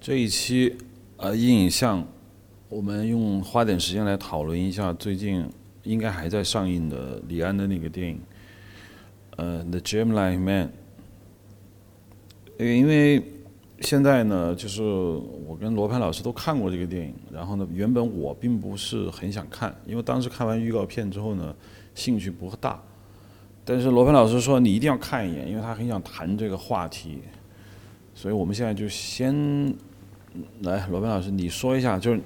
这一期呃硬影像，我们用花点时间来讨论一下最近应该还在上映的李安的那个电影，呃《The Gemini Man》。因为现在呢，就是我跟罗盘老师都看过这个电影，然后呢，原本我并不是很想看，因为当时看完预告片之后呢，兴趣不大。但是罗盘老师说你一定要看一眼，因为他很想谈这个话题，所以我们现在就先。来，罗宾老师，你说一下，就是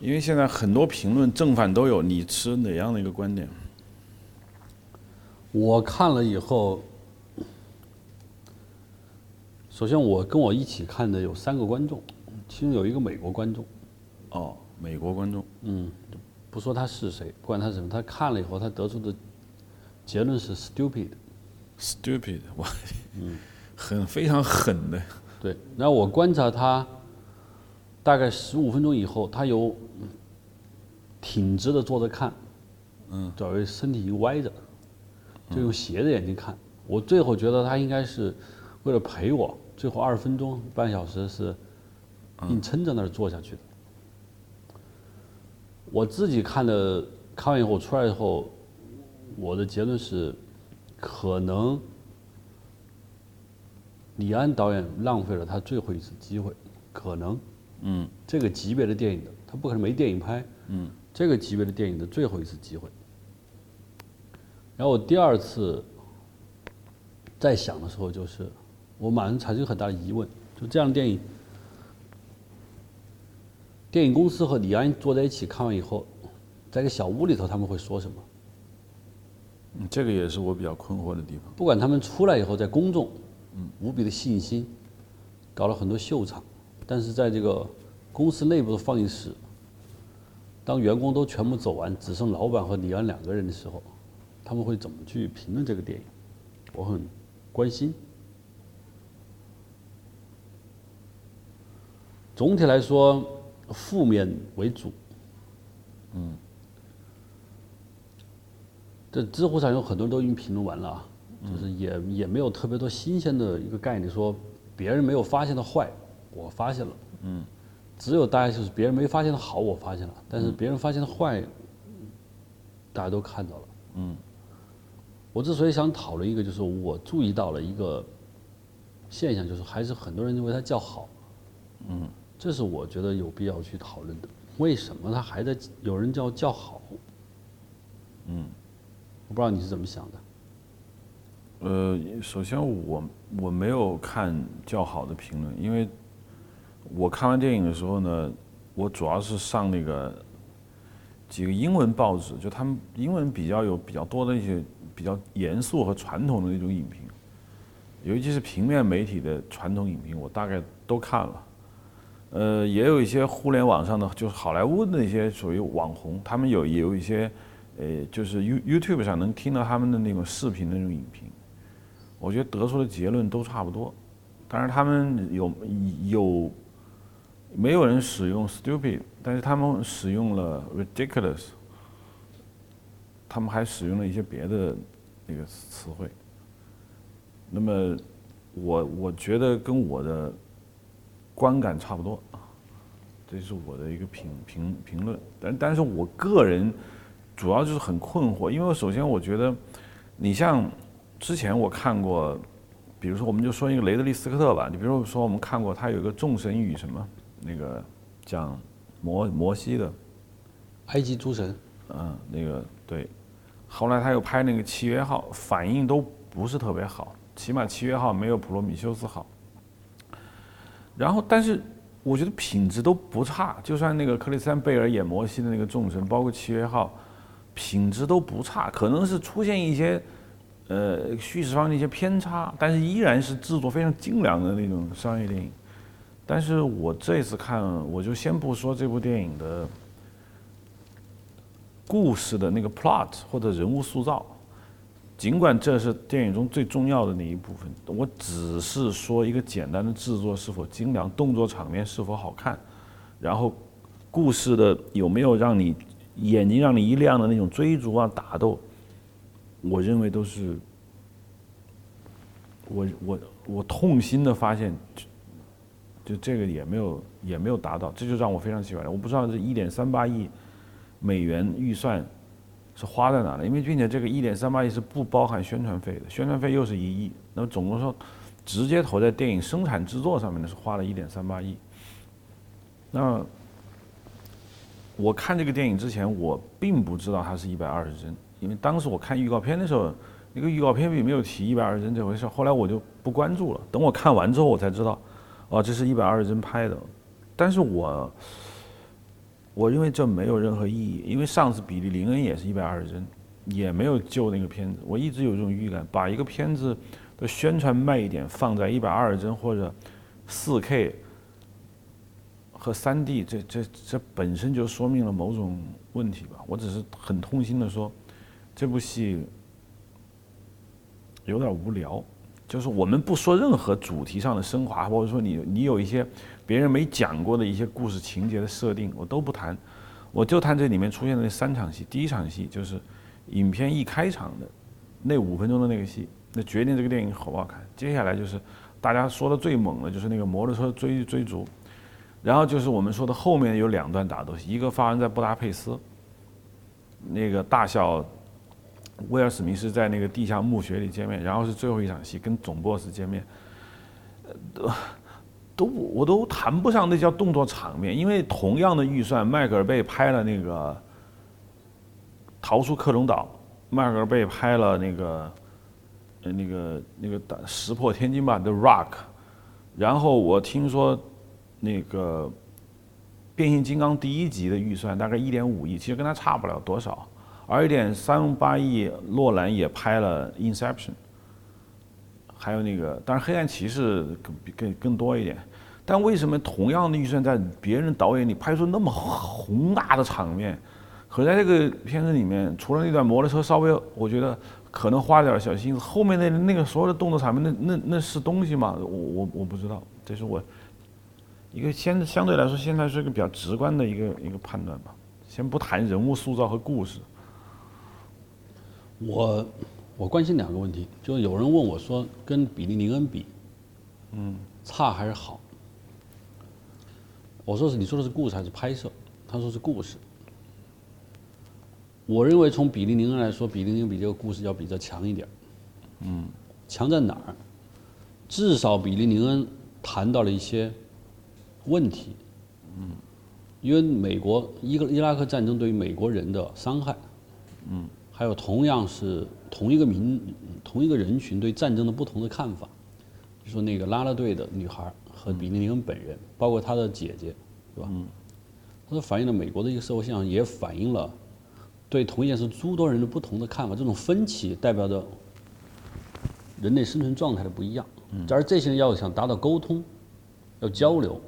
因为现在很多评论正反都有，你持哪样的一个观点？我看了以后，首先我跟我一起看的有三个观众，其中有一个美国观众。哦，美国观众。嗯，不说他是谁，不管他是什么，他看了以后，他得出的结论是 stupid。stupid，我，嗯，很非常狠的。对，然后我观察他，大概十五分钟以后，他有挺直的坐着看，嗯，找位身体一歪着，就用斜着眼睛看。我最后觉得他应该是为了陪我，最后二十分钟半小时是硬撑在那儿坐下去的。我自己看的，看完以后出来以后，我的结论是，可能。李安导演浪费了他最后一次机会，可能，嗯，这个级别的电影的，他不可能没电影拍，嗯，这个级别的电影的最后一次机会。然后我第二次在想的时候，就是我马上产生很大的疑问：就这样的电影，电影公司和李安坐在一起看完以后，在一个小屋里头，他们会说什么？嗯，这个也是我比较困惑的地方。不管他们出来以后，在公众。嗯，无比的信心，搞了很多秀场，但是在这个公司内部的放映室，当员工都全部走完，只剩老板和李安两个人的时候，他们会怎么去评论这个电影？我很关心。总体来说，负面为主。嗯，这知乎上有很多人都已经评论完了啊。就是也也没有特别多新鲜的一个概念，说别人没有发现的坏，我发现了。嗯。只有大家就是别人没发现的好，我发现了，但是别人发现的坏，大家都看到了。嗯。我之所以想讨论一个，就是我注意到了一个现象，就是还是很多人认为它叫好。嗯。这是我觉得有必要去讨论的。为什么它还在有人叫叫好？嗯。我不知道你是怎么想的。呃，首先我我没有看较好的评论，因为我看完电影的时候呢，我主要是上那个几个英文报纸，就他们英文比较有比较多的一些比较严肃和传统的那种影评，尤其是平面媒体的传统影评，我大概都看了。呃，也有一些互联网上的，就是好莱坞的那些属于网红，他们有也有一些，呃，就是 You YouTube 上能听到他们的那种视频的那种影评。我觉得得出的结论都差不多，当然他们有有没有人使用 stupid，但是他们使用了 ridiculous，他们还使用了一些别的那个词汇。那么我我觉得跟我的观感差不多，这是我的一个评评评论。但但是我个人主要就是很困惑，因为首先我觉得你像。之前我看过，比如说我们就说一个雷德利·斯科特吧，你比如说我们看过他有一个众神与什么那个讲摩摩西的埃及诸神，嗯，那个对，后来他又拍那个契约号，反应都不是特别好，起码契约号没有普罗米修斯好。然后，但是我觉得品质都不差，就算那个克里斯汀·贝尔演摩西的那个众神，包括契约号，品质都不差，可能是出现一些。呃，叙事方的一些偏差，但是依然是制作非常精良的那种商业电影。但是我这次看，我就先不说这部电影的故事的那个 plot 或者人物塑造，尽管这是电影中最重要的那一部分，我只是说一个简单的制作是否精良，动作场面是否好看，然后故事的有没有让你眼睛让你一亮的那种追逐啊打斗。我认为都是，我我我痛心的发现，就这个也没有也没有达到，这就让我非常奇怪了。我不知道这一点三八亿美元预算是花在哪了，因为并且这个一点三八亿是不包含宣传费的，宣传费又是一亿，那么总共说直接投在电影生产制作上面的是花了一点三八亿。那我看这个电影之前，我并不知道它是一百二十帧，因为当时我看预告片的时候，那个预告片并没有提一百二十帧这回事。后来我就不关注了，等我看完之后，我才知道，哦，这是一百二十帧拍的。但是我我认为这没有任何意义，因为上次比利林恩也是一百二十帧，也没有救那个片子。我一直有这种预感，把一个片子的宣传卖一点放在一百二十帧或者四 K。和三 D，这这这本身就说明了某种问题吧。我只是很痛心的说，这部戏有点无聊。就是我们不说任何主题上的升华，或者说你你有一些别人没讲过的一些故事情节的设定，我都不谈。我就谈这里面出现的那三场戏。第一场戏就是影片一开场的那五分钟的那个戏，那决定这个电影好不好看。接下来就是大家说的最猛的，就是那个摩托车追追逐。然后就是我们说的后面有两段打斗戏，一个发生在布达佩斯，那个大小威尔史密斯在那个地下墓穴里见面，然后是最后一场戏跟总 boss 见面，都都我都谈不上那叫动作场面，因为同样的预算，迈克尔贝拍了那个逃出克隆岛，迈克尔贝拍了那个呃那个那个打石破天惊吧，The Rock，然后我听说。那个变形金刚第一集的预算大概一点五亿，其实跟他差不了多少。而一点三八亿，诺兰也拍了《Inception》，还有那个，当然《黑暗骑士》更更更多一点。但为什么同样的预算在别人导演里拍出那么宏大的场面，可在这个片子里面，除了那段摩托车稍微，我觉得可能花点小心思，后面那那个所有的动作场面，那那那是东西吗？我我我不知道，这是我。一个现相对来说，现在是一个比较直观的一个一个判断吧。先不谈人物塑造和故事，我我关心两个问题，就有人问我说，跟比利林恩比，嗯，差还是好？我说是你说的是故事还是拍摄？他说是故事。我认为从比利林恩来说，比利林恩比这个故事要比这强一点。嗯，强在哪儿？至少比利林恩谈到了一些。问题，嗯，因为美国伊个伊拉克战争对于美国人的伤害，嗯，还有同样是同一个民同一个人群对战争的不同的看法，就说那个拉拉队的女孩和比利林恩本人，包括他的姐姐，是吧？嗯，他说反映了美国的一个社会现象，也反映了对同一件事诸多人的不同的看法，这种分歧代表着人类生存状态的不一样。嗯，而这些人要想达到沟通，要交流。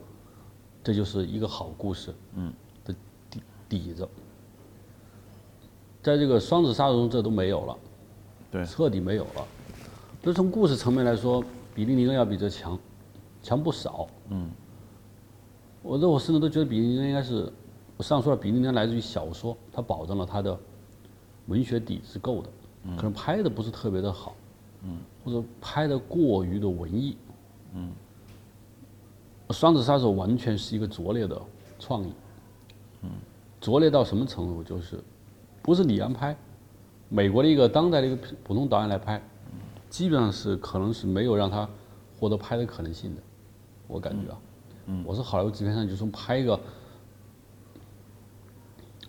这就是一个好故事，嗯，的底底子，在这个双子杀手中，这都没有了，对，彻底没有了。那从故事层面来说，比利林恩要比这强，强不少，嗯。我这我甚至都觉得比利林恩应该是，我上说了，比利林恩来自于小说，他保证了他的文学底是够的，可能拍的不是特别的好，嗯，或者拍的过于的文艺，嗯。双子杀手完全是一个拙劣的创意，嗯，拙劣到什么程度？就是不是李安拍，美国的一个当代的一个普通导演来拍，基本上是可能是没有让他获得拍的可能性的，我感觉啊，嗯，我是好莱坞制片上就说拍一个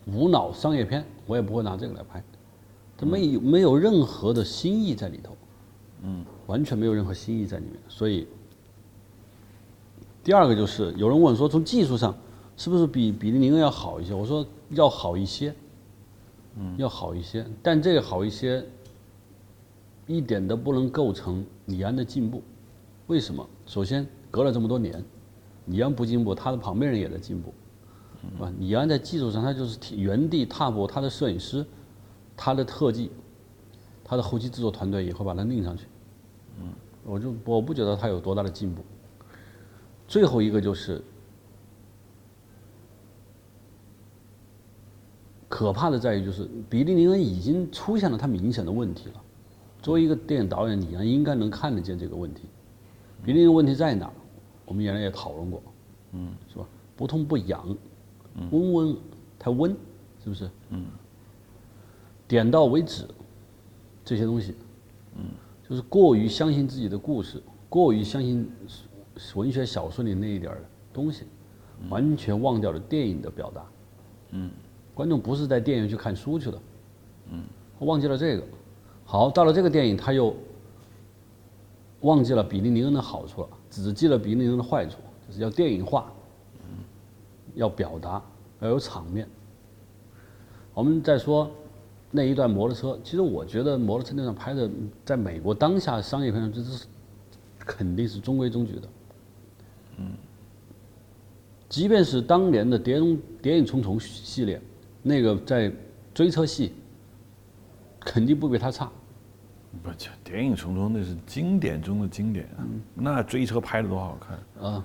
无脑商业片，我也不会拿这个来拍，他没有没有任何的新意在里头，嗯，完全没有任何新意在里面，所以。第二个就是有人问说，从技术上是不是比比利林恩要好一些？我说要好一些，嗯，要好一些。但这个好一些，一点都不能构成李安的进步。为什么？首先隔了这么多年，李安不进步，他的旁边人也在进步，啊，李安在技术上他就是原地踏步，他的摄影师、他的特技、他的后期制作团队也会把他拧上去。嗯，我就我不觉得他有多大的进步。最后一个就是可怕的，在于就是比利林恩已经出现了他明显的问题了。作为一个电影导演，你应该能看得见这个问题。比利林恩问题在哪儿？我们原来也讨论过，嗯，是吧？不痛不痒，温温太温，是不是？嗯。点到为止，这些东西，嗯，就是过于相信自己的故事，过于相信文学小说里那一点儿东西，完全忘掉了电影的表达。嗯。观众不是在电影院去看书去了，嗯，忘记了这个。好，到了这个电影，他又忘记了比利林恩的好处了，只记了比利林恩的坏处，就是要电影化，嗯，要表达，要有场面。我们再说那一段摩托车，其实我觉得摩托车那段拍的，在美国当下商业片上，这是肯定是中规中矩的。嗯，即便是当年的《谍影谍影重重》系列。那个在追车戏，肯定不比他差。不，谍影重重那是经典中的经典啊！那追车拍的多好看啊！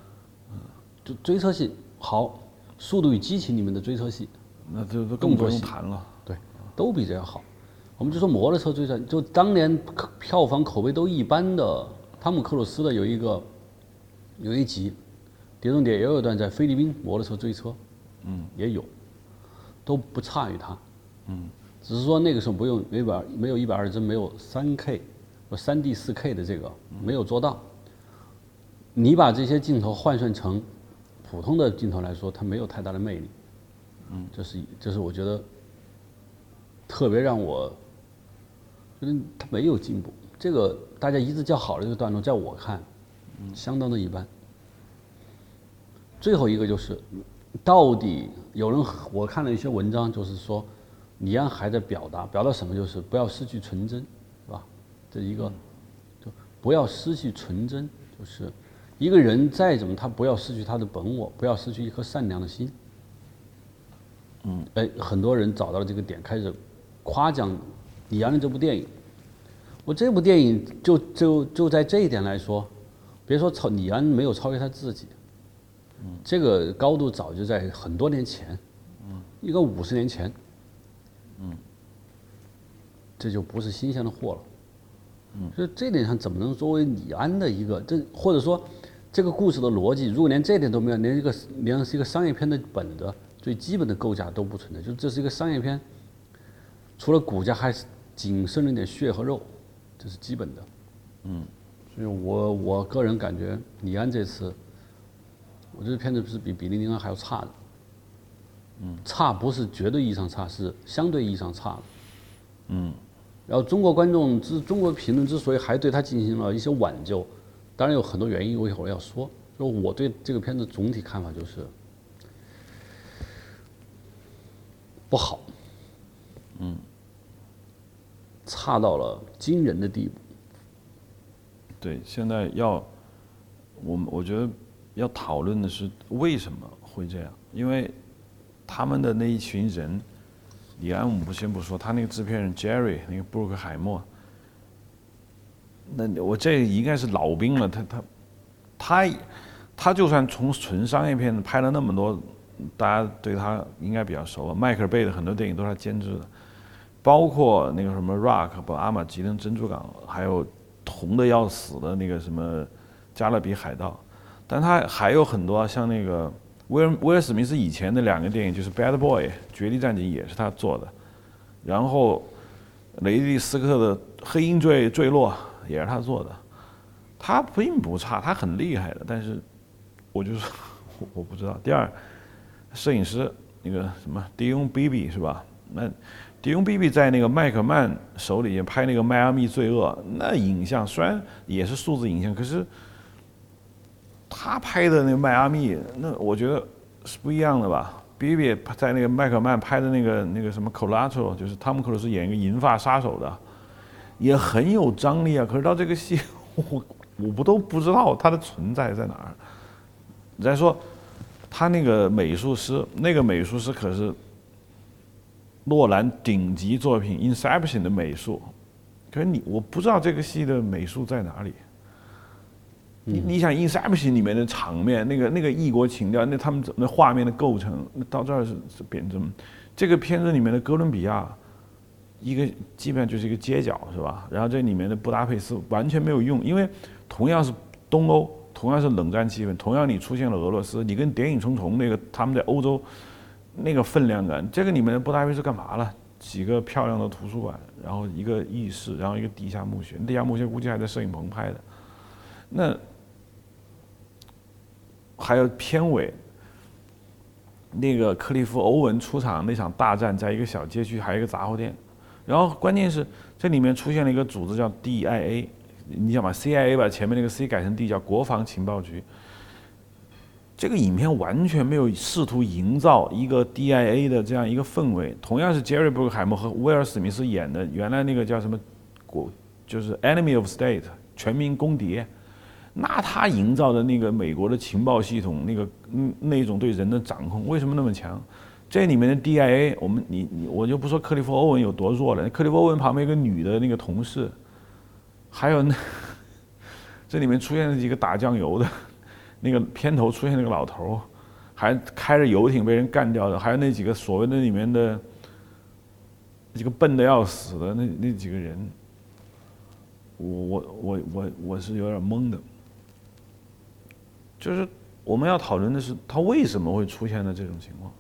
嗯，就追车戏好，《速度与激情》里面的追车戏，那就都更不用谈了。对，都比这要好。我们就说摩托车追车，就当年票房口碑都一般的汤姆克鲁斯的有一个有一集，《碟中谍》也有一段在菲律宾摩托车追车，嗯，也有。都不差于它，嗯，只是说那个时候不用没百没有一百二十帧，没有三 K 或三 D 四 K 的这个没有做到。你把这些镜头换算成普通的镜头来说，它没有太大的魅力，嗯，这是这是我觉得特别让我觉得它没有进步。这个大家一致叫好的这个段落，在我看，相当的一般。最后一个就是。到底有人我看了一些文章，就是说，李安还在表达，表达什么？就是不要失去纯真，是吧？这一个，就不要失去纯真，就是一个人再怎么，他不要失去他的本我，不要失去一颗善良的心。嗯，哎，很多人找到了这个点，开始夸奖李安的这部电影。我这部电影就就就在这一点来说，别说超李安没有超越他自己。这个高度早就在很多年前，嗯，一个五十年前，嗯，这就不是新鲜的货了，嗯，所以这点上怎么能作为李安的一个这或者说这个故事的逻辑，如果连这点都没有，连一个连是一个商业片的本的最基本的构架都不存在，就这是一个商业片，除了骨架还是仅剩了点血和肉，这是基本的，嗯，所以我我个人感觉李安这次。我觉得片子是比《比利零二》还要差的，嗯，差不是绝对意义上差，是相对意义上差的，嗯。然后中国观众之中国评论之所以还对他进行了一些挽救，当然有很多原因，我一会儿要说。就我对这个片子总体看法就是不好，嗯，差到了惊人的地步。对，现在要我们我觉得。要讨论的是为什么会这样？因为他们的那一群人，李安我们不先不说，他那个制片人 Jerry 那个布鲁克海默，那我这应该是老兵了。他他他他就算从纯商业片拍了那么多，大家对他应该比较熟。迈克尔贝的很多电影都是他监制的，包括那个什么 Rock 不阿玛吉登珍珠港，还有红的要死的那个什么加勒比海盗。但他还有很多像那个威尔威尔史密斯以前的两个电影，就是《Bad Boy》绝地战警也是他做的，然后雷利斯科的《黑鹰坠坠落》也是他做的，他并不差，他很厉害的。但是我就是我 我不知道。第二，摄影师那个什么迪翁 B B 是吧？那迪翁 B B 在那个麦克曼手里拍那个《迈阿密罪恶》，那影像虽然也是数字影像，可是。他拍的那个迈阿密，那我觉得是不一样的吧。比比在那个麦克曼拍的那个那个什么《Collateral》，就是汤姆克鲁斯演一个银发杀手的，也很有张力啊。可是到这个戏，我我不都不知道他的存在在哪儿。再说，他那个美术师，那个美术师可是诺兰顶级作品《Inception》的美术，可是你我不知道这个戏的美术在哪里。你你想《Inception》里面的场面，那个那个异国情调，那他们那画面的构成，到这儿是是变成这个片子里面的哥伦比亚，一个基本上就是一个街角，是吧？然后这里面的布达佩斯完全没有用，因为同样是东欧，同样是冷战气氛，同样你出现了俄罗斯，你跟《谍影重重》那个他们在欧洲那个分量感，这个里面的布达佩斯干嘛了？几个漂亮的图书馆，然后一个浴室，然后一个地下墓穴，地下墓穴估计还在摄影棚拍的。那还有片尾，那个克利夫·欧文出场那场大战，在一个小街区，还有一个杂货店。然后关键是这里面出现了一个组织叫 DIA，你想把 CIA 把前面那个 C 改成 D，叫国防情报局。这个影片完全没有试图营造一个 DIA 的这样一个氛围。同样是杰瑞·布克海默和威尔·史密斯演的，原来那个叫什么国，就是 Enemy of State 全民公敌，那他营造的那个美国的情报系统，那个嗯那种对人的掌控，为什么那么强？这里面的 DIA，我们你你我就不说克利夫·欧文有多弱了，克利夫·欧文旁边一个女的那个同事，还有那这里面出现了几个打酱油的。那个片头出现那个老头儿，还开着游艇被人干掉的，还有那几个所谓的里面的几个笨的要死的那那几个人，我我我我我是有点懵的。就是我们要讨论的是他为什么会出现的这种情况。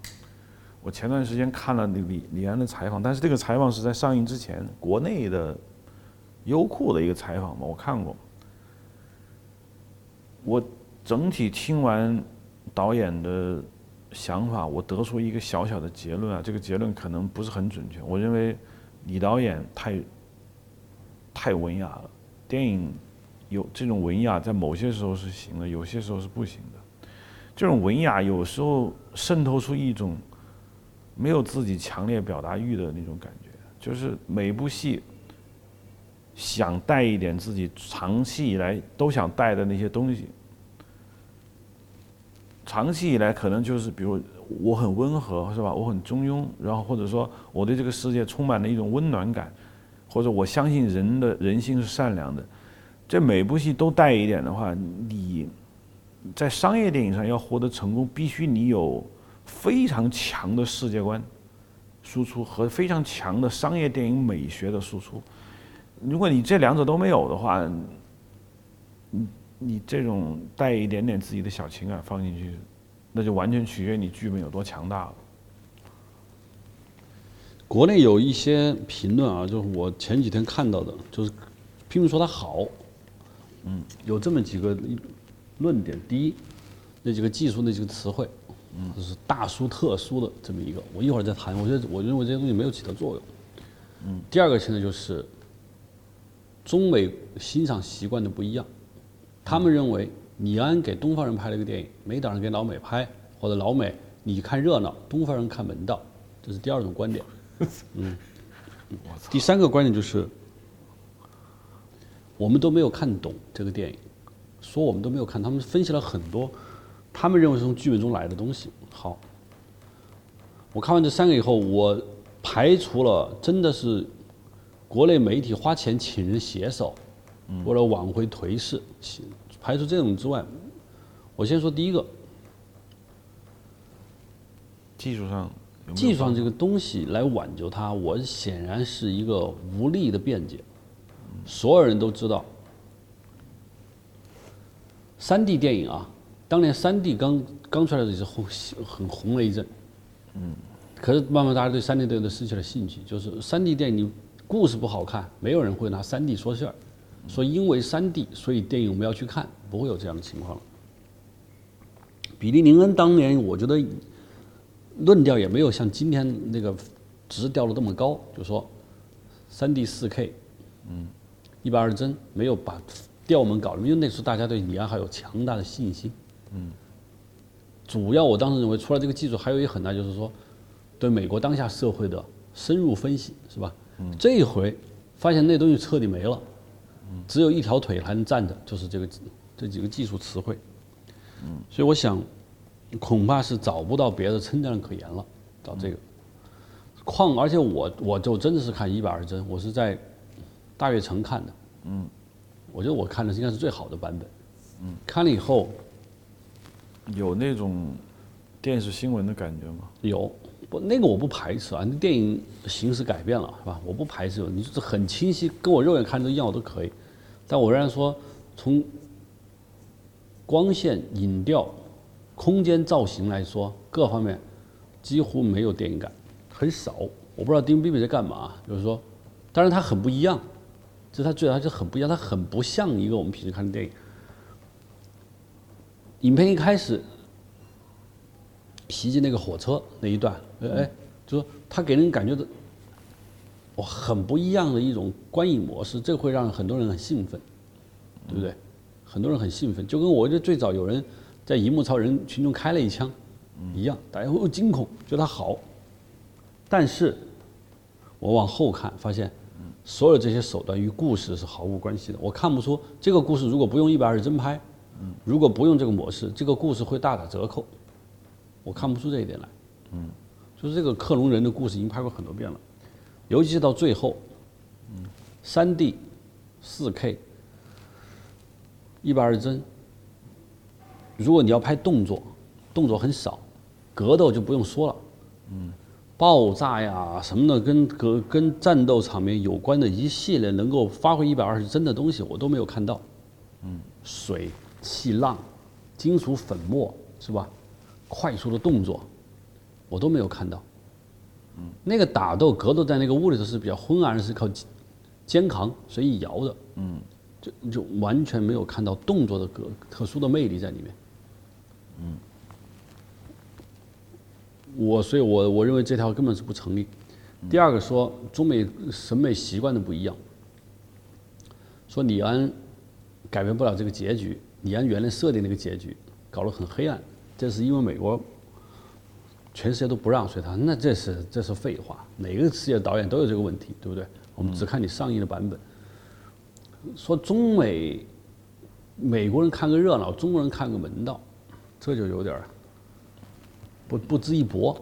我前段时间看了李李安的采访，但是这个采访是在上映之前，国内的优酷的一个采访嘛，我看过，我。整体听完导演的想法，我得出一个小小的结论啊，这个结论可能不是很准确。我认为李导演太太文雅了，电影有这种文雅，在某些时候是行的，有些时候是不行的。这种文雅有时候渗透出一种没有自己强烈表达欲的那种感觉，就是每部戏想带一点自己长期以来都想带的那些东西。长期以来，可能就是比如我很温和，是吧？我很中庸，然后或者说我对这个世界充满了一种温暖感，或者我相信人的人性是善良的。这每部戏都带一点的话，你在商业电影上要获得成功，必须你有非常强的世界观输出和非常强的商业电影美学的输出。如果你这两者都没有的话，嗯。你这种带一点点自己的小情感放进去，那就完全取决于你剧本有多强大了。国内有一些评论啊，就是我前几天看到的，就是拼命说它好，嗯，有这么几个论点。第一，那几个技术那几个词汇，嗯，就是大书特书的这么一个，我一会儿再谈。我觉得我认为这些东西没有起到作用。嗯。第二个现在就是中美欣赏习惯的不一样。他们认为李安给东方人拍了一个电影，没打算给老美拍，或者老美你看热闹，东方人看门道，这是第二种观点。嗯，第三个观点就是，我们都没有看懂这个电影，说我们都没有看，他们分析了很多，他们认为是从剧本中来的东西。好，我看完这三个以后，我排除了真的是国内媒体花钱请人写手。为了挽回颓势，排除这种之外，我先说第一个，技术上，技术上这个东西来挽救它，我显然是一个无力的辩解。所有人都知道，三 D 电影啊，当年三 D 刚刚出来的时候红很红了一阵，嗯，可是慢慢大家对三 D 电影都失去了兴趣，就是三 D 电影故事不好看，没有人会拿三 D 说事儿。说因为三 D，所以电影我们要去看，不会有这样的情况了。比利林恩当年，我觉得论调也没有像今天那个值调的这么高，就说三 D 四 K，嗯，一百二十帧，没有把调门搞了，因为那时候大家对李安还有强大的信心，嗯。主要我当时认为，除了这个技术，还有一个很大就是说，对美国当下社会的深入分析，是吧？嗯。这一回发现那东西彻底没了。只有一条腿还能站着，就是这个这几个技术词汇。嗯，所以我想，恐怕是找不到别的称赞可言了，找这个。况而且我我就真的是看一百二十帧，我是在大悦城看的。嗯，我觉得我看的应该是最好的版本。嗯，看了以后，有那种电视新闻的感觉吗？有，不那个我不排斥啊，那电影形式改变了是吧？我不排斥，你就是很清晰，跟我肉眼看的一样，我都可以。但我仍然说，从光线、影调、空间造型来说，各方面几乎没有电影感，很少。我不知道丁比比在干嘛，就是说，当然它很不一样，这是它最它就很不一样，他很不像一个我们平时看的电影。影片一开始袭击那个火车那一段，哎，就说他给人感觉的。哇，很不一样的一种观影模式，这会让很多人很兴奋，对不对？很多人很兴奋，就跟我这最早有人在荧幕朝人群中开了一枪一样，大家会惊恐，觉得他好。但是，我往后看发现，所有这些手段与故事是毫无关系的。我看不出这个故事如果不用一百二十帧拍，如果不用这个模式，这个故事会大打折扣。我看不出这一点来。嗯，就是这个克隆人的故事已经拍过很多遍了。尤其是到最后，三 D、四 K、一百二十帧，如果你要拍动作，动作很少，格斗就不用说了，嗯爆炸呀什么的，跟格跟战斗场面有关的一系列能够发挥一百二十帧的东西，我都没有看到。嗯水、气浪、金属粉末是吧？快速的动作，我都没有看到。嗯那个打斗格斗在那个屋里头是比较昏暗，是靠肩扛随意摇的，嗯，就就完全没有看到动作的格特殊的魅力在里面，嗯，我所以，我我认为这条根本是不成立。第二个说中美审美习惯的不一样，说李安改变不了这个结局，李安原来设定那个结局搞得很黑暗，这是因为美国。全世界都不让，所以他那这是这是废话。哪个世界导演都有这个问题，对不对？我们只看你上映的版本。说中美美国人看个热闹，中国人看个门道，这就有点儿不不值一驳。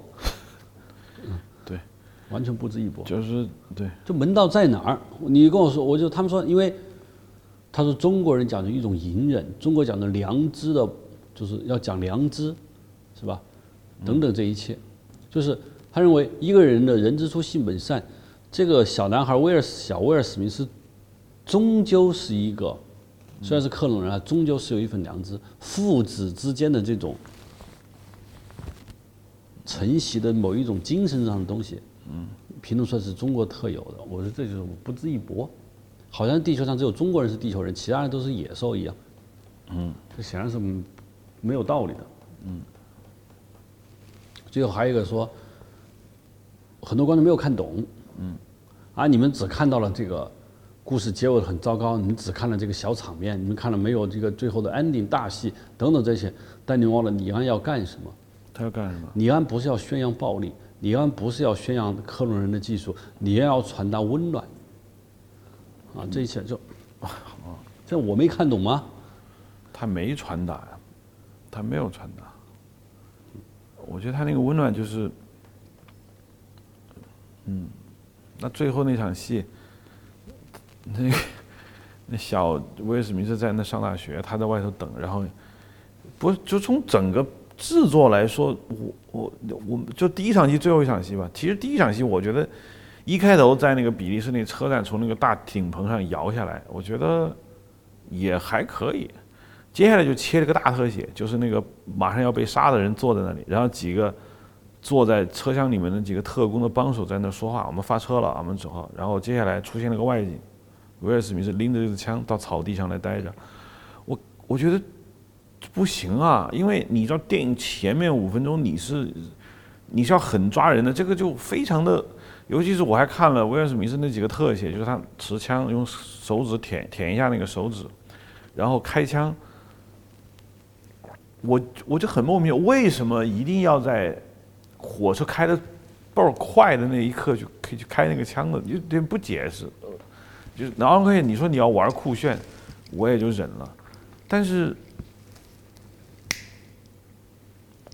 对，完全不值一驳。就是对，就门道在哪儿？你跟我说，我就他们说，因为他说中国人讲的一种隐忍，中国讲的良知的，就是要讲良知，是吧？等等，这一切，就是他认为一个人的人之初性本善，这个小男孩威尔小威尔史密斯，终究是一个，虽然是克隆人啊，终究是有一份良知，父子之间的这种承袭的某一种精神上的东西，嗯，评论说是中国特有的，我说这就是不值一驳，好像地球上只有中国人是地球人，其他人都是野兽一样，嗯，这显然是没有道理的，嗯。最后还有一个说，很多观众没有看懂，嗯，啊，你们只看到了这个故事结尾很糟糕，你们只看了这个小场面，你们看了没有这个最后的 ending 大戏等等这些，但你忘了李安要干什么？他要干什么？李安不是要宣扬暴力，李安不是要宣扬克隆人的技术，李安要传达温暖，啊，这一切就，啊，这我没看懂吗？他没传达呀，他没有传达。我觉得他那个温暖就是，嗯，那最后那场戏，那那小威尔史密斯在那上大学，他在外头等，然后，不就从整个制作来说，我我我们就第一场戏最后一场戏吧。其实第一场戏我觉得一开头在那个比利时那车站从那个大顶棚上摇下来，我觉得也还可以。接下来就切了个大特写，就是那个马上要被杀的人坐在那里，然后几个坐在车厢里面的几个特工的帮手在那说话。我们发车了，我们走。然后接下来出现了个外景，威尔史密斯拎着这支枪到草地上来待着。我我觉得不行啊，因为你知道电影前面五分钟你是你是要很抓人的，这个就非常的，尤其是我还看了威尔史密斯那几个特写，就是他持枪用手指舔舔一下那个手指，然后开枪。我我就很莫名，为什么一定要在火车开的倍儿快的那一刻就可以去开那个枪呢？有点不解释。就是然后可以你说你要玩酷炫，我也就忍了。但是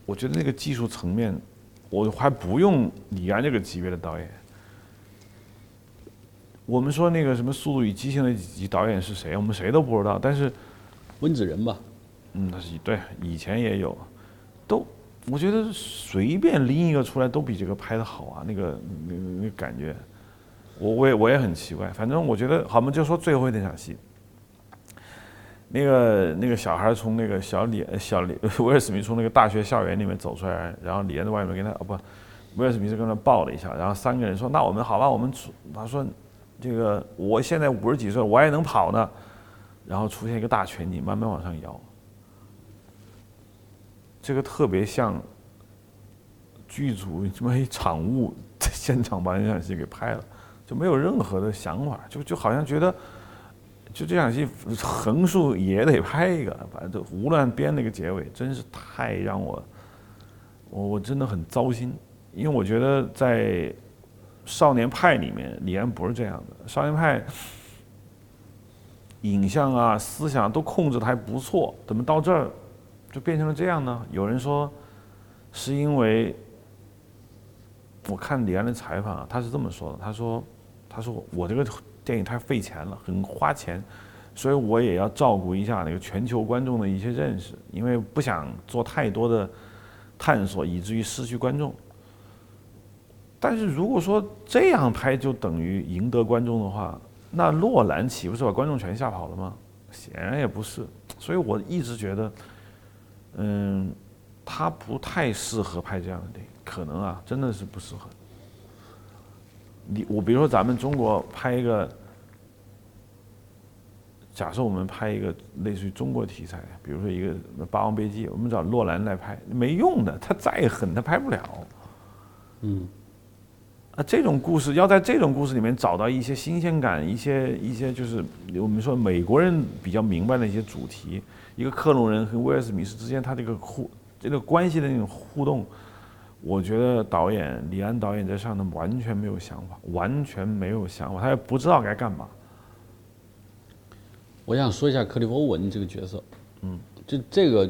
我觉得那个技术层面，我还不用李安这个级别的导演。我们说那个什么《速度与激情》的几集导演是谁？我们谁都不知道。但是温子仁吧。嗯，那是对，以前也有，都我觉得随便拎一个出来都比这个拍的好啊，那个那那感觉，我我也我也很奇怪，反正我觉得，好，我们就说最后那场戏，那个那个小孩从那个小李小李 威尔史密斯从那个大学校园里面走出来，然后李安在外面跟他哦不，威尔史密斯跟他抱了一下，然后三个人说那我们好吧，我们出他说这个我现在五十几岁，我也能跑呢，然后出现一个大全景，慢慢往上摇，这个特别像剧组这么一场务在 现场把那场戏给拍了，就没有任何的想法，就就好像觉得。就这场戏横竖也得拍一个，反正都胡乱编那个结尾，真是太让我，我我真的很糟心，因为我觉得在《少年派》里面，李安不是这样的，《少年派》影像啊、思想都控制的还不错，怎么到这儿就变成了这样呢？有人说是因为，我看李安的采访，他是这么说的，他说，他说我这个。电影太费钱了，很花钱，所以我也要照顾一下那个全球观众的一些认识，因为不想做太多的探索，以至于失去观众。但是如果说这样拍就等于赢得观众的话，那洛兰岂不是把观众全吓跑了吗？显然也不是，所以我一直觉得，嗯，他不太适合拍这样的电影，可能啊，真的是不适合。你我比如说咱们中国拍一个，假设我们拍一个类似于中国题材，比如说一个《霸王别姬》，我们找洛兰来拍，没用的，他再狠他拍不了。嗯。啊，这种故事要在这种故事里面找到一些新鲜感，一些一些就是我们说美国人比较明白的一些主题，一个克隆人和威尔史密斯之间他这个互这个关系的那种互动。我觉得导演李安导演在上头完全没有想法，完全没有想法，他也不知道该干嘛。我想说一下克利夫·欧文这个角色，嗯，就这个，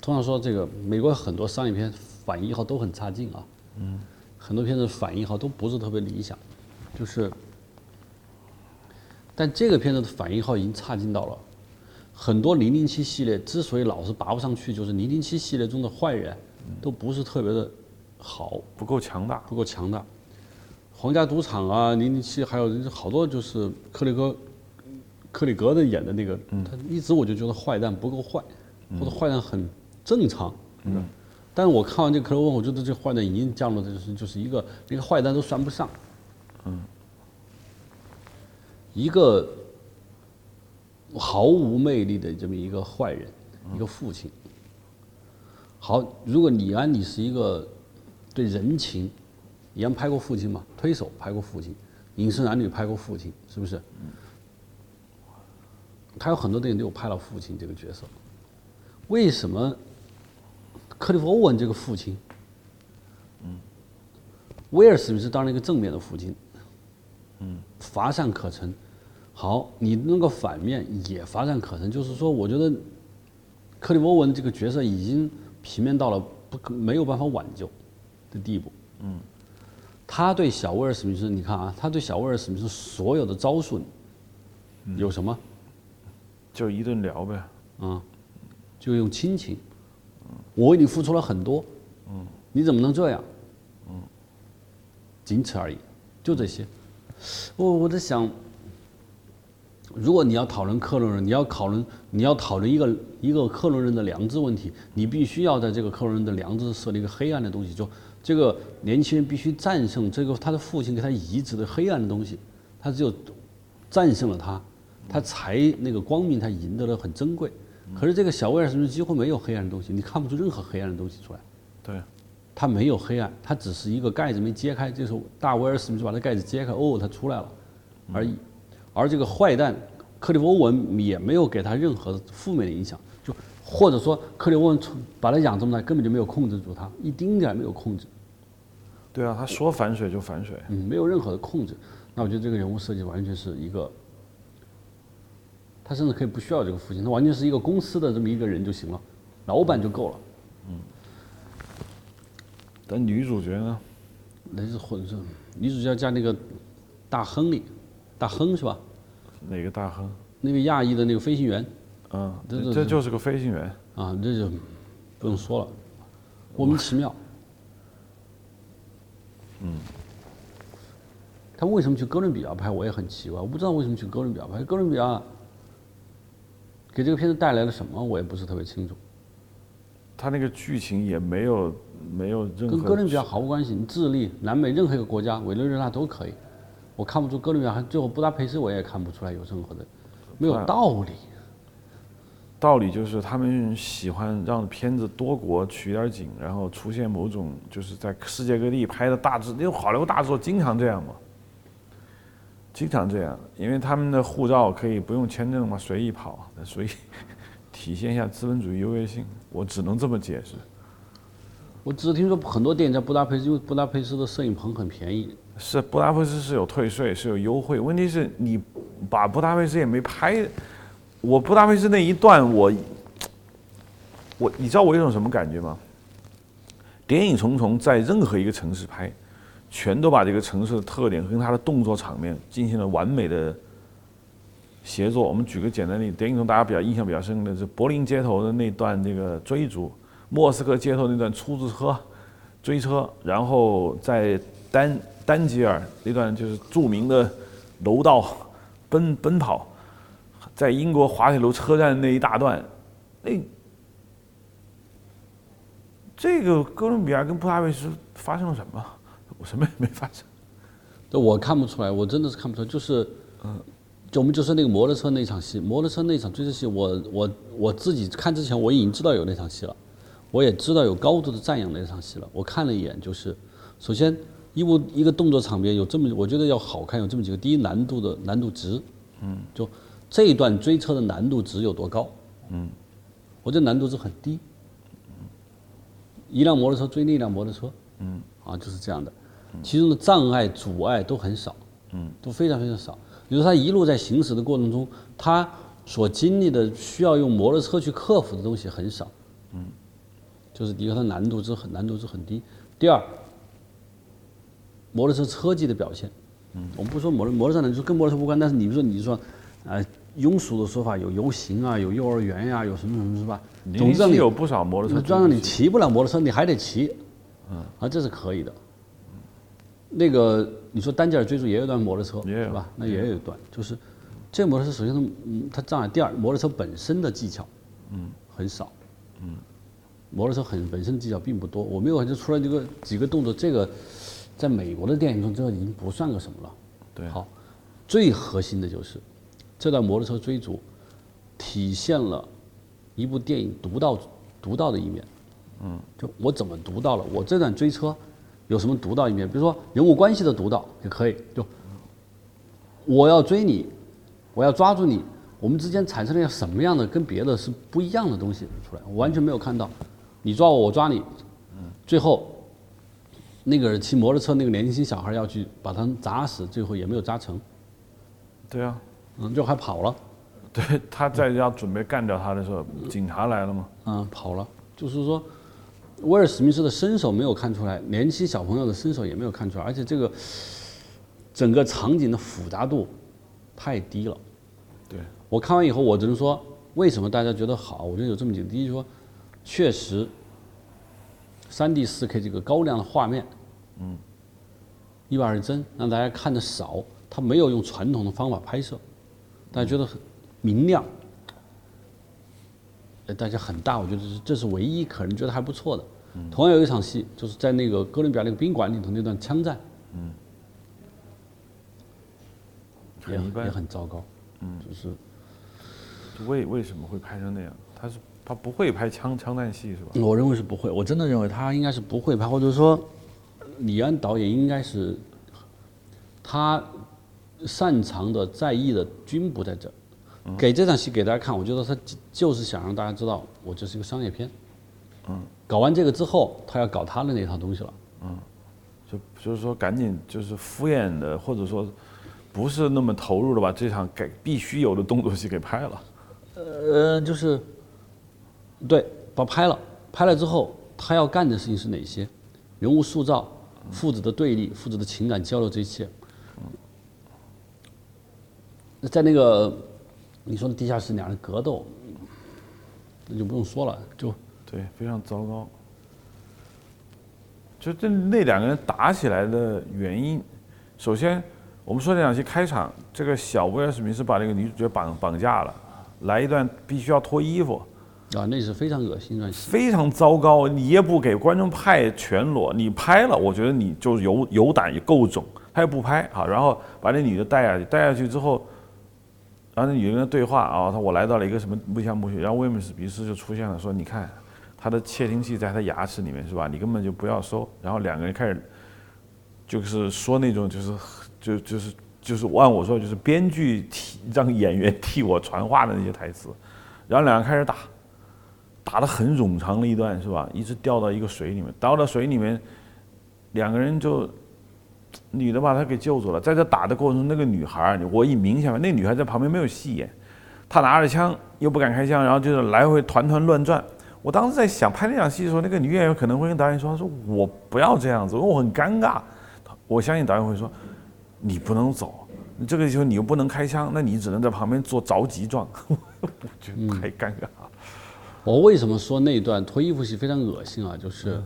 通常说这个美国很多商业片反应一号都很差劲啊，嗯，很多片子反应一号都不是特别理想，就是，但这个片子的反应号已经差劲到了，很多零零七系列之所以老是拔不上去，就是零零七系列中的坏人都不是特别的。好，不够强大，不够强大。皇家赌场啊，零零七，还有好多就是克里格，克里格的演的那个，他一直我就觉得坏蛋不够坏，或者坏蛋很正常。嗯。但是我看完这个克里沃，我觉得这坏蛋已经降落的就是就是一个一个坏蛋都算不上。嗯。一个毫无魅力的这么一个坏人，一个父亲。好，如果李安你是一个。对人情，一样拍过父亲嘛？推手拍过父亲，影视男女拍过父亲，是不是？他有很多电影都有拍了父亲这个角色。为什么克利夫·欧文这个父亲，嗯，威尔史密斯当了一个正面的父亲，嗯，乏善可陈。好，你那个反面也乏善可陈，就是说，我觉得克利夫·欧文这个角色已经平面到了不可没有办法挽救。的地步，嗯，他对小威尔史密斯，你看啊，他对小威尔史密斯所有的招数，有什么？就一顿聊呗，啊，就用亲情，我为你付出了很多，嗯，你怎么能这样？嗯，仅此而已，就这些。我我在想，如果你要讨论克隆人，你要讨论你要讨论一个一个克隆人的良知问题，你必须要在这个克隆人的良知设立一个黑暗的东西，就。这个年轻人必须战胜这个他的父亲给他移植的黑暗的东西，他只有战胜了他，他才那个光明才赢得了很珍贵。可是这个小威尔斯几乎没有黑暗的东西，你看不出任何黑暗的东西出来。对，他没有黑暗，他只是一个盖子没揭开，这时候大威尔史密斯把那盖子揭开，哦，他出来了而已。而这个坏蛋克利夫·欧文也没有给他任何负面的影响。或者说，克里沃文把他养这么大，根本就没有控制住他，一丁点没有控制。对啊，他说反水就反水，嗯，没有任何的控制。那我觉得这个人物设计完全是一个，他甚至可以不需要这个父亲，他完全是一个公司的这么一个人就行了，老板就够了。嗯。但女主角呢？那是混色，女主角加那个大亨利，大亨是吧？哪个大亨？那个亚裔的那个飞行员。嗯，这这就是个飞行员啊，这就不用说了，莫名其妙。嗯，他为什么去哥伦比亚拍？我也很奇怪，我不知道为什么去哥伦比亚拍。哥伦比亚给这个片子带来了什么，我也不是特别清楚。他那个剧情也没有没有任何跟哥伦比亚毫无关系，你智利、南美任何一个国家，委内瑞拉都可以。我看不出哥伦比亚，最后布达佩斯我也看不出来有任何的，没有道理。道理就是他们喜欢让片子多国取点景，然后出现某种就是在世界各地拍的大制，因为好莱坞大制作经常这样嘛，经常这样，因为他们的护照可以不用签证嘛，随意跑，所以 体现一下资本主义优越性，我只能这么解释。我只听说很多电影在布达佩斯，因为布达佩斯的摄影棚很便宜。是布达佩斯是有退税，是有优惠，问题是你把布达佩斯也没拍。我布达佩斯那一段，我我你知道我有种什么感觉吗？谍影重重在任何一个城市拍，全都把这个城市的特点跟它的动作场面进行了完美的协作。我们举个简单例子，谍影中大家比较印象比较深的是柏林街头的那段那个追逐，莫斯科街头那段出租车追车，然后在丹丹吉尔那段就是著名的楼道奔奔跑。在英国滑铁卢车站那一大段，那这个哥伦比亚跟布达佩斯发生了什么？我什么也没发生。我看不出来，我真的是看不出来。就是，嗯，就我们就说那个摩托车那场戏，摩托车那场追车戏，我我我自己看之前我已经知道有那场戏了，我也知道有高度的赞扬那场戏了。我看了一眼，就是首先一部一个动作场面有这么，我觉得要好看有这么几个，第一难度的难度值，嗯，就。这一段追车的难度值有多高？嗯，我这难度值很低。一辆摩托车追另一辆摩托车，嗯，啊，就是这样的。其中的障碍、阻碍都很少，嗯，都非常非常少。比如他一路在行驶的过程中，他所经历的需要用摩托车去克服的东西很少，嗯，就是第一个，它难度值很难度值很低。第二，摩托车车技的表现，嗯，我们不说摩托摩托车呢，就跟摩托车无关。但是你比如说你说，啊。庸俗的说法有游行啊，有幼儿园呀，有什么什么是吧？总之有不少摩托车。装上你骑不了摩托车，你还得骑，嗯，啊，这是可以的。那个你说单件追逐也有段摩托车，是吧？那也有一段，就是这摩托车首先它它障碍，第二摩托车本身的技巧，嗯，很少，嗯，摩托车很本身的技巧并不多。我没有就出来这个几个动作，这个在美国的电影中这已经不算个什么了。对，好，最核心的就是。这段摩托车追逐，体现了一部电影独到独到的一面。嗯，就我怎么独到了？我这段追车有什么独到一面？比如说人物关系的独到也可以。就我要追你，我要抓住你，我们之间产生了什么样的跟别的是不一样的东西出来？我完全没有看到。你抓我，我抓你。嗯。最后，那个骑摩托车那个年轻小孩要去把他砸死，最后也没有砸成。对啊。嗯，就还跑了，对，他在要准备干掉他的时候，警察来了嘛。嗯，跑了，就是说，威尔史密斯的身手没有看出来，年轻小朋友的身手也没有看出来，而且这个整个场景的复杂度太低了。对，我看完以后，我只能说，为什么大家觉得好？我觉得有这么几个：第一，说确实，三 D 四 K 这个高亮的画面，嗯，一百二十帧，让大家看的少，他没有用传统的方法拍摄。大家觉得很明亮，呃，大家很大，我觉得是这是唯一可能觉得还不错的。同样有一场戏，就是在那个哥伦比亚那个宾馆里头那段枪战，嗯，也也很糟糕，嗯，就是为为什么会拍成那样？他是他不会拍枪枪战戏是吧？我认为是不会，我真的认为他应该是不会拍，或者说李安导演应该是他。擅长的、在意的均不在这儿。给这场戏给大家看，我觉得他就是想让大家知道，我这是一个商业片。嗯。搞完这个之后，他要搞他的那套东西了。嗯。就就是说，赶紧就是敷衍的，或者说不是那么投入的把这场给必须有的动作戏给拍了。呃，就是，对，把拍了。拍了之后，他要干的事情是哪些？人物塑造、父子的对立、父子的情感交流，这一切。在那个你说的地下室两人格斗，那就不用说了，就对，非常糟糕。就这那两个人打起来的原因，首先我们说这场戏开场，这个小威尔史密斯把那个女主角绑绑架了，来一段必须要脱衣服，啊，那是非常恶心一段戏。非常糟糕。你也不给观众拍全裸，你拍了，我觉得你就有有胆也够肿。他又不拍啊，然后把那女的带下去，带下去之后，然后那女的对话啊，他我来到了一个什么木箱墓穴，然后威姆斯比斯就出现了，说你看他的窃听器在他牙齿里面是吧？你根本就不要收。然后两个人开始就是说那种就是就就是就是按我说就是编剧替让演员替我传话的那些台词，然后两个人开始打，打得很冗长的一段是吧？一直掉到一个水里面，掉到水里面，两个人就。女的把他给救住了，在这打的过程中，那个女孩，我一明显，那女孩在旁边没有戏演，她拿着枪又不敢开枪，然后就是来回团团乱转。我当时在想拍那场戏的时候，那个女演员可能会跟导演说：“说我不要这样子，因为我很尴尬。”我相信导演会说：“你不能走，这个时候你又不能开枪，那你只能在旁边做着急状。”我觉得太尴尬。我为什么说那段脱衣服戏非常恶心啊？就是。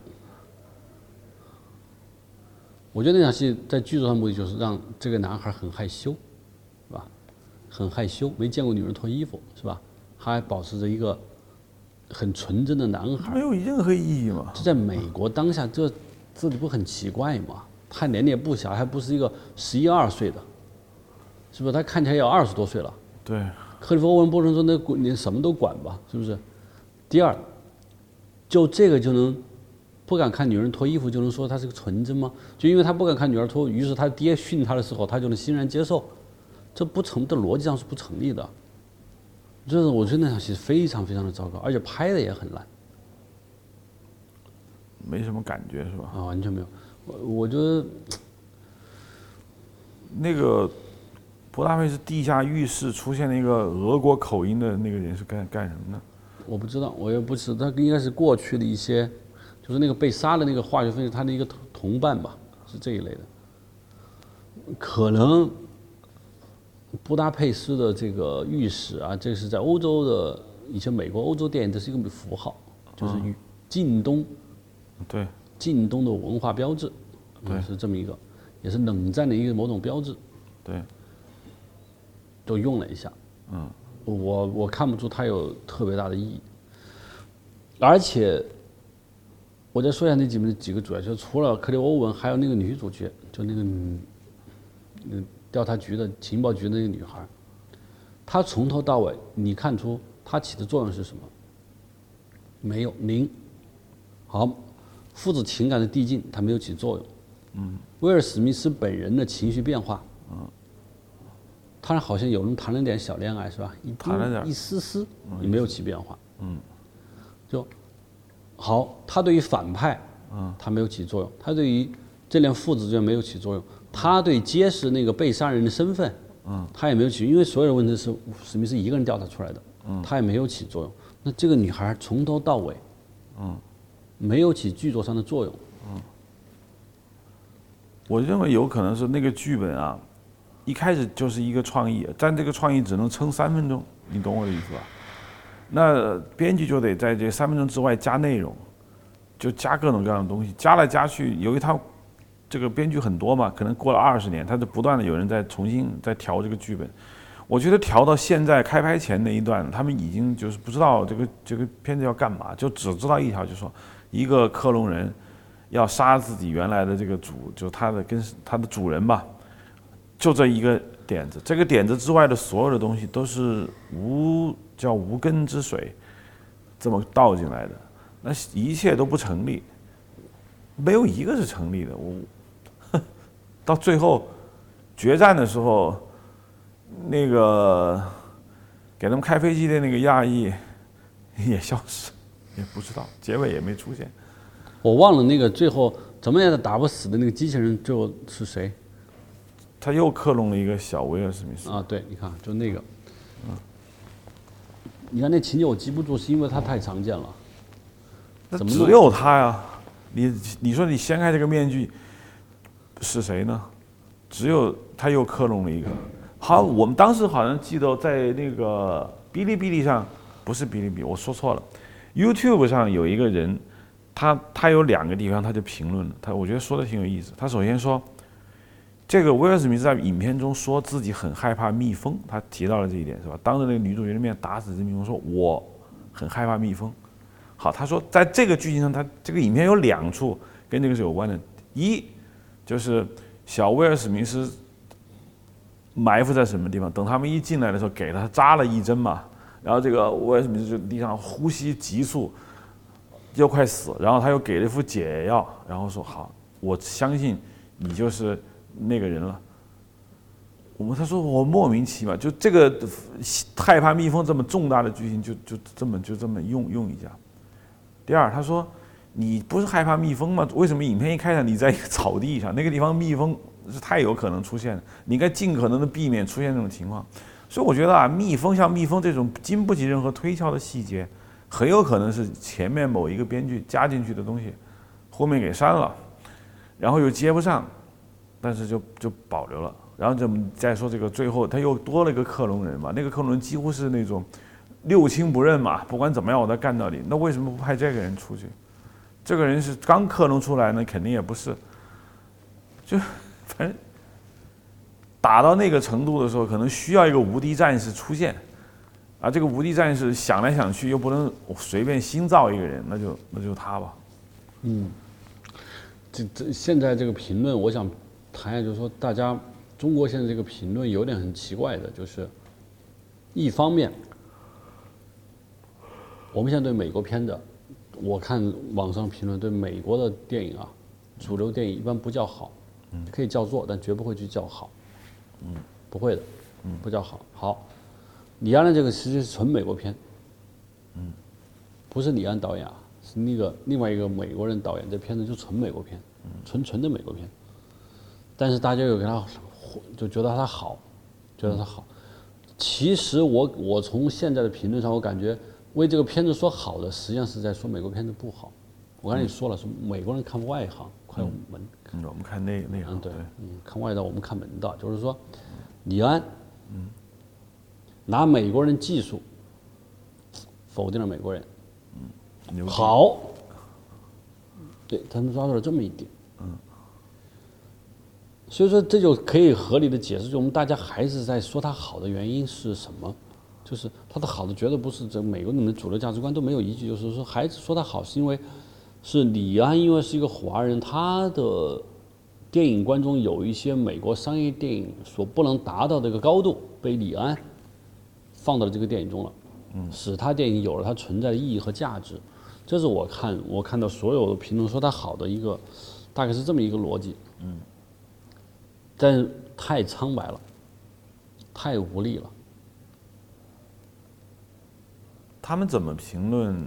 我觉得那场戏在剧组上目的就是让这个男孩很害羞，是吧？很害羞，没见过女人脱衣服，是吧？他还保持着一个很纯真的男孩，没有任何意义嘛？这在美国当下，这这里不很奇怪吗？他年龄也不小，还不是一个十一二岁的，是不是？他看起来要二十多岁了。对。克里夫·欧文不能说那你什么都管吧？是不是？第二，就这个就能。不敢看女人脱衣服就能说她是个纯真吗？就因为他不敢看女儿脱，于是他爹训他的时候，他就能欣然接受，这不成的逻辑上是不成立的。就是我觉得那场戏非常非常的糟糕，而且拍的也很烂，没什么感觉是吧？啊，完全没有。我我觉得 那个布达佩斯地下浴室出现了一个俄国口音的那个人是干干什么的？我不知道，我也不知道，他应该是过去的一些。就是那个被杀的那个化学分子，他的一个同同伴吧，是这一类的。可能布达佩斯的这个浴室啊，这是在欧洲的以前美国、欧洲电影，这是一个符号，就是近东，对，近东的文化标志，对，是这么一个，也是冷战的一个某种标志，对，都用了一下，嗯，我我看不出它有特别大的意义，而且。我再说一下那几部几个主要，就除了克里欧文，还有那个女主角，就那个嗯调查局的情报局的那个女孩，她从头到尾，你看出她起的作用是什么？没有零。好，父子情感的递进，她没有起作用。嗯。威尔史密斯本人的情绪变化，嗯，他好像有人谈了点小恋爱是吧？一谈了点，一丝丝，也没有起变化。嗯。就。好，他对于反派，嗯，他没有起作用；他对于这辆父子之间没有起作用；他对揭示那个被杀人的身份，嗯，他也没有起，因为所有的问题是史密斯一个人调查出来的，嗯，他也没有起作用。那这个女孩从头到尾，嗯，没有起剧作上的作用，嗯，我认为有可能是那个剧本啊，一开始就是一个创意，但这个创意只能撑三分钟，你懂我的意思吧？那编剧就得在这三分钟之外加内容，就加各种各样的东西，加来加去。由于他这个编剧很多嘛，可能过了二十年，他就不断的有人在重新在调这个剧本。我觉得调到现在开拍前那一段，他们已经就是不知道这个这个片子要干嘛，就只知道一条，就说一个克隆人要杀自己原来的这个主，就他的跟他的主人吧，就这一个点子。这个点子之外的所有的东西都是无。叫无根之水，这么倒进来的，那一切都不成立，没有一个是成立的。我 到最后决战的时候，那个给他们开飞机的那个亚裔也消失，也不知道结尾也没出现。我忘了那个最后怎么也打不死的那个机器人最后是谁？他又克隆了一个小威尔史密斯。啊，对，你看，就那个，嗯。你看那情节我记不住，是因为它太常见了。那只有他呀，你你说你掀开这个面具是谁呢？只有他又克隆了一个。好，我们当时好像记得在那个哔哩哔哩上，不是哔哩哔哩，我说错了，YouTube 上有一个人，他他有两个地方他就评论了，他我觉得说的挺有意思。他首先说，这个威尔史密斯在影片中说自己很害怕蜜蜂，他提到了这一点是吧？当着那个女主角的面打死这蜜蜂，说我很害怕蜜蜂。好，他说在这个剧情上，他这个影片有两处跟这个是有关的。一就是小威尔史密斯埋伏在什么地方？等他们一进来的时候，给他扎了一针嘛，然后这个威尔史密斯就地上呼吸急促，又快死，然后他又给了一副解药，然后说好，我相信你就是。那个人了，我们他说我莫名其妙，就这个害怕蜜蜂这么重大的剧情，就就这么就这么用用一下。第二，他说你不是害怕蜜蜂吗？为什么影片一开场你在一个草地上，那个地方蜜蜂是太有可能出现，你应该尽可能的避免出现这种情况。所以我觉得啊，蜜蜂像蜜蜂这种经不起任何推敲的细节，很有可能是前面某一个编剧加进去的东西，后面给删了，然后又接不上。但是就就保留了，然后就再说这个最后他又多了一个克隆人嘛，那个克隆人几乎是那种六亲不认嘛，不管怎么样我都干到底。那为什么不派这个人出去？这个人是刚克隆出来呢，肯定也不是。就 反正打到那个程度的时候，可能需要一个无敌战士出现，啊，这个无敌战士想来想去又不能随便新造一个人，那就那就他吧。嗯，这这现在这个评论，我想。谈一下，就是说，大家中国现在这个评论有点很奇怪的，就是一方面，我们现在对美国片子，我看网上评论对美国的电影啊，主流电影一般不叫好，可以叫座，但绝不会去叫好，嗯，不会的，嗯，不叫好。好，李安的这个其实是纯美国片，嗯，不是李安导演啊，是那个另外一个美国人导演，这片子就纯美国片，纯纯的美国片。但是大家又给他，就觉得他好，觉得他好。其实我我从现在的评论上，我感觉为这个片子说好的，实际上是在说美国片子不好。我刚才也说了，说美国人看外行，看门。我们看内内行。对，嗯，看外道，我们看门道。就是说，李安，嗯，拿美国人技术否定了美国人，嗯，好，对他们抓住了这么一点。所以说，这就可以合理的解释，就我们大家还是在说它好的原因是什么？就是它的好的绝对不是这美国人的主流价值观都没有依据，就是说，孩子说它好是因为是李安，因为是一个华人，他的电影观中有一些美国商业电影所不能达到的一个高度，被李安放到了这个电影中了，嗯，使他电影有了它存在的意义和价值。这是我看我看到所有的评论说它好的一个，大概是这么一个逻辑，嗯。但是太苍白了，太无力了。他们怎么评论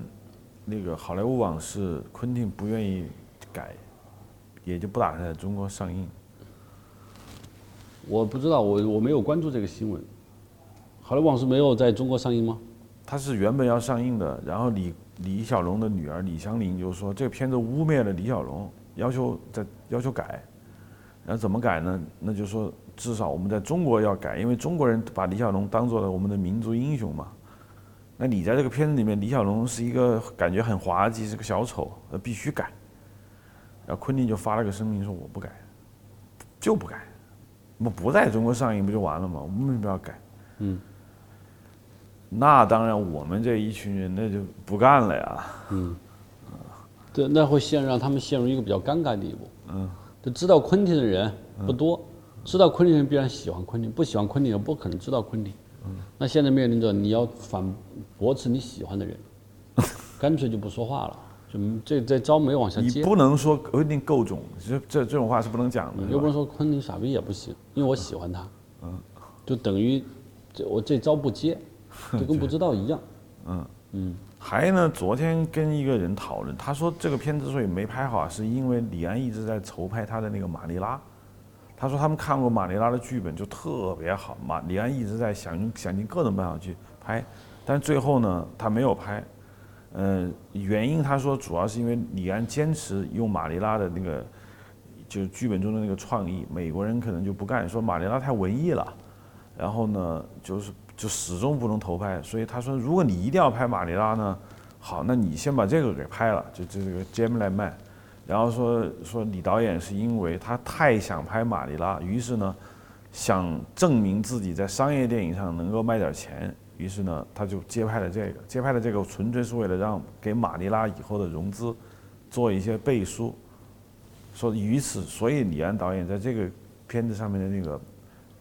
那个《好莱坞往事》？昆汀不愿意改，也就不打算在中国上映。我不知道，我我没有关注这个新闻。《好莱坞往事》没有在中国上映吗？他是原本要上映的，然后李李小龙的女儿李香林就说这个片子污蔑了李小龙，要求在要求改。那怎么改呢？那就说至少我们在中国要改，因为中国人把李小龙当做了我们的民族英雄嘛。那你在这个片子里面，李小龙是一个感觉很滑稽，是个小丑，那必须改。然后昆汀就发了个声明说我不改，就不改，我不在中国上映不就完了吗？我们为什么要改？嗯。那当然，我们这一群人那就不干了呀。嗯。对，那会陷让他们陷入一个比较尴尬的地步。嗯。知道昆汀的人不多，知道昆汀的人必然喜欢昆汀，不喜欢昆汀也不可能知道昆汀。那现在面临着你要反驳斥你喜欢的人，干脆就不说话了，就这这招没往下接。你不能说昆汀够种，这这这种话是不能讲的。又不能说昆汀傻逼也不行，因为我喜欢他。嗯，就等于这我这招不接，就跟不知道一样。嗯嗯。还呢，昨天跟一个人讨论，他说这个片之所以没拍好，是因为李安一直在筹拍他的那个《马尼拉》。他说他们看过《马尼拉》的剧本就特别好，马李安一直在想用想尽各种办法去拍，但最后呢他没有拍。嗯，原因他说主要是因为李安坚持用《马尼拉》的那个就是剧本中的那个创意，美国人可能就不干，说《马尼拉》太文艺了。然后呢，就是。就始终不能投拍，所以他说，如果你一定要拍马尼拉呢，好，那你先把这个给拍了，就就这个 Gemini Man，然后说说李导演是因为他太想拍马尼拉，于是呢，想证明自己在商业电影上能够卖点钱，于是呢，他就接拍了这个，接拍了这个纯粹是为了让给马尼拉以后的融资做一些背书。说于此，所以李安导演在这个片子上面的那个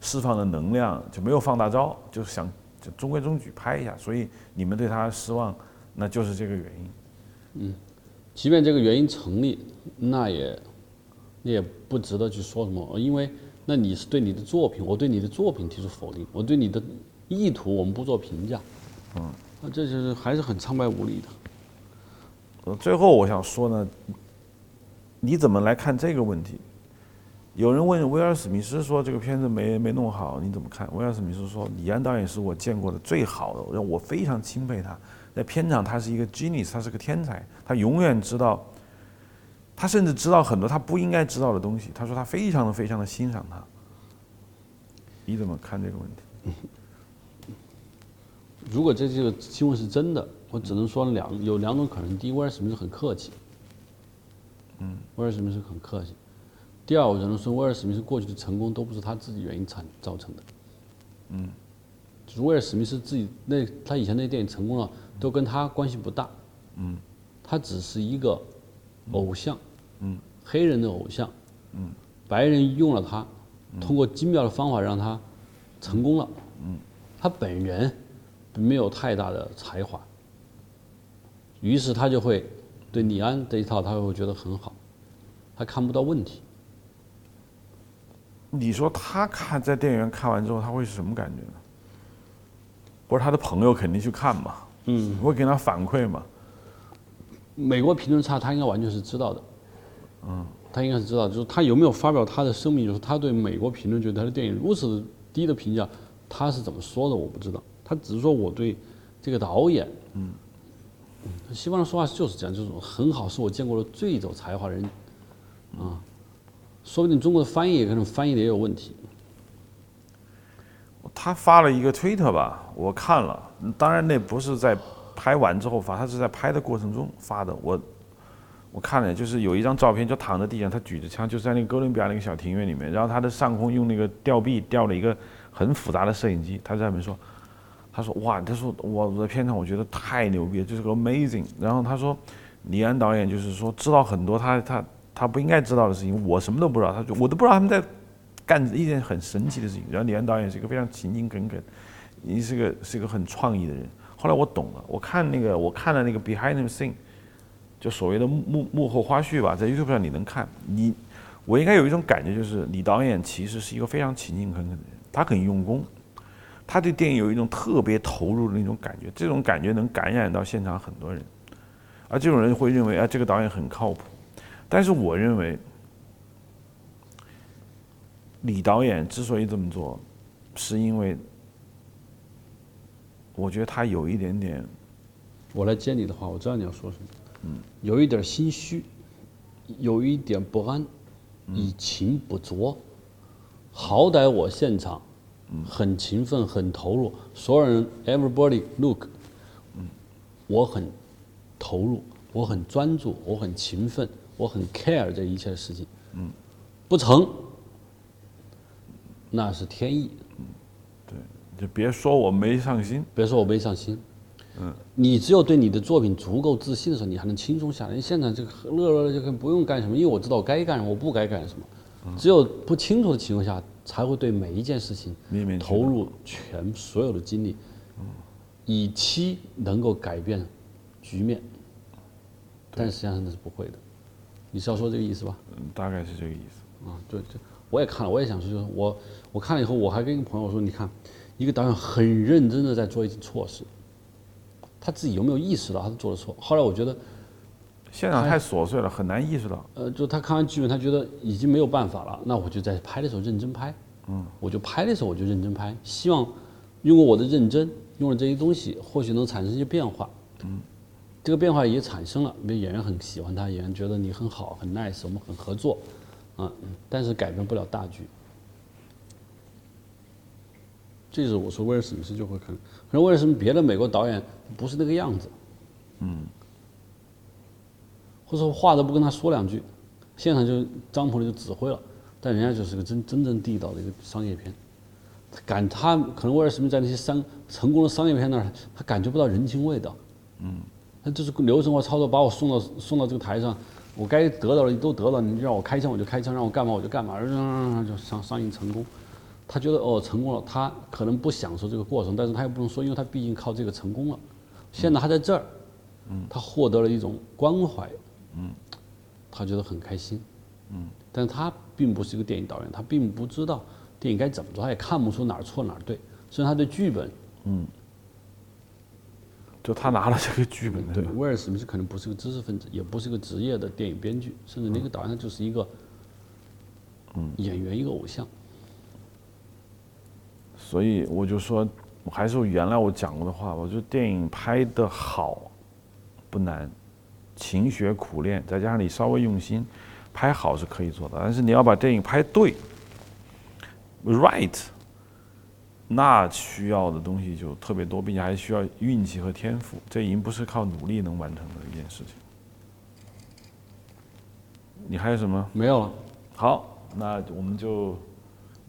释放的能量就没有放大招，就是想就中规中矩拍一下，所以你们对他失望，那就是这个原因。嗯即便这个原因成立，那也那也不值得去说什么，因为那你是对你的作品，我对你的作品提出否定，我对你的意图我们不做评价，嗯，那这就是还是很苍白无力的。呃，最后我想说呢，你怎么来看这个问题？有人问威尔史密斯说这个片子没没弄好，你怎么看？威尔史密斯说，李安导演是我见过的最好的，让我非常钦佩他。在片场，他是一个 genius，他是个天才，他永远知道，他甚至知道很多他不应该知道的东西。他说他非常的非常的欣赏他。你怎么看这个问题？如果这这个新闻是真的，我只能说两有两种可能：第一，威尔史密斯很客气，嗯，威尔史密斯很客气；第二，我只能说威尔史密斯过去的成功都不是他自己原因产造成的，嗯，就是威尔史密斯自己那他以前那电影成功了，都跟他关系不大，嗯，他只是一个偶像，嗯，黑人的偶像，嗯，白人用了他，通过精妙的方法让他成功了，嗯，他本人没有太大的才华，于是他就会对李安这一套，他会觉得很好，他看不到问题。你说他看在电影院看完之后，他会是什么感觉呢？不是他的朋友肯定去看嘛，嗯，会给他反馈嘛？美国评论差，他应该完全是知道的，嗯，他应该是知道，就是他有没有发表他的声明，就是他对美国评论觉得他的电影如此低的评价，他是怎么说的我不知道，他只是说我对这个导演，嗯，西方人说话就是这样，就是很好，是我见过的最有才华的人，啊，说不定中国的翻译也可能翻译的也有问题，他发了一个推特吧，我看了，当然那不是在拍完之后发，他是在拍的过程中发的。我我看了，就是有一张照片，就躺在地上，他举着枪，就是在那个哥伦比亚那个小庭院里面，然后他的上空用那个吊臂吊了一个很复杂的摄影机，他在那边说，他说哇，他说我我在片场我觉得太牛逼了，就是个 amazing。然后他说，李安导演就是说知道很多他他他不应该知道的事情，我什么都不知道，他就我都不知道他们在。干一件很神奇的事情，然后李安导演是一个非常勤勤恳恳，你是个是一个很创意的人。后来我懂了，我看那个我看了那个 Behind the Scene，就所谓的幕幕幕后花絮吧，在 YouTube 上你能看。你我应该有一种感觉，就是李导演其实是一个非常勤勤恳恳的人，他很用功，他对电影有一种特别投入的那种感觉，这种感觉能感染到现场很多人，而这种人会认为啊这个导演很靠谱，但是我认为。李导演之所以这么做，是因为我觉得他有一点点。我来接你的话，我知道你要说什么。嗯。有一点心虚，有一点不安，以情不着。好歹我现场，很勤奋，很投入，所有人，everybody look，嗯，我很投入，我很专注，我很勤奋，我很 care 这一切的事情。嗯。不成。那是天意，嗯，对，就别说我没上心，别说我没上心，嗯，你只有对你的作品足够自信的时候，你还能轻松下来。现场这个乐乐就跟不用干什么，因为我知道我该干什么，我不该干什么。只有不清楚的情况下，才会对每一件事情投入全所有的精力，以期能够改变局面。但实际上那是不会的，你是要说这个意思吧？嗯，大概是这个意思。啊，对对。我也看了，我也想说，就是我我看了以后，我还跟一个朋友说，你看，一个导演很认真的在做一件错事，他自己有没有意识到他做的错？后来我觉得，现场太琐碎了，很难意识到。呃，就他看完剧本，他觉得已经没有办法了，那我就在拍的时候认真拍。嗯，我就拍的时候我就认真拍，希望用过我的认真，用了这些东西，或许能产生一些变化。嗯，这个变化也产生了，比如演员很喜欢他，演员觉得你很好，很 nice，我们很合作。啊，但是改变不了大局，这是我说威尔史密斯就会可能，可能为什么别的美国导演不是那个样子？嗯，或者说话都不跟他说两句，现场就张鹏就指挥了，但人家就是个真真正地道的一个商业片。感他可能威尔史密斯在那些商成功的商业片那儿，他感觉不到人情味道。嗯，他就是流程化操作，把我送到送到这个台上，我该得到的都得到，你让我开枪我就开枪，让我干嘛我就干嘛，就上上映成功。他觉得哦成功了，他可能不享受这个过程，但是他又不能说，因为他毕竟靠这个成功了。现在他在这儿，嗯，他获得了一种关怀，嗯，他觉得很开心，嗯，但是他并不是一个电影导演，他并不知道。电影该怎么做，他也看不出哪儿错哪儿对。所以他对剧本，嗯，就他拿了这个剧本。对，威尔史密斯可能不是个知识分子，也不是个职业的电影编剧，甚至那个导演他就是一个，嗯，演员一个偶像。所以我就说，还是原来我讲过的话，我觉得电影拍的好不难，勤学苦练，再加上你稍微用心，拍好是可以做的。但是你要把电影拍对。Right，那需要的东西就特别多，并且还需要运气和天赋，这已经不是靠努力能完成的一件事情。你还有什么？没有了。好，那我们就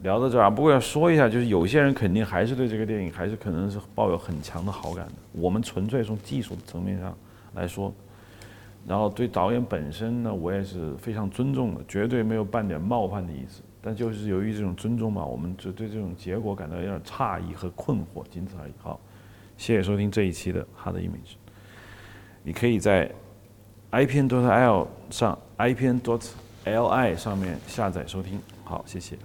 聊到这儿啊。不过要说一下，就是有些人肯定还是对这个电影还是可能是抱有很强的好感的。我们纯粹从技术层面上来说，然后对导演本身呢，我也是非常尊重的，绝对没有半点冒犯的意思。但就是由于这种尊重嘛，我们就对这种结果感到有点诧异和困惑，仅此而已。好，谢谢收听这一期的《Hard Image》。你可以在 ipn.dot.l 上 ipn.dot.li 上面下载收听。好，谢谢。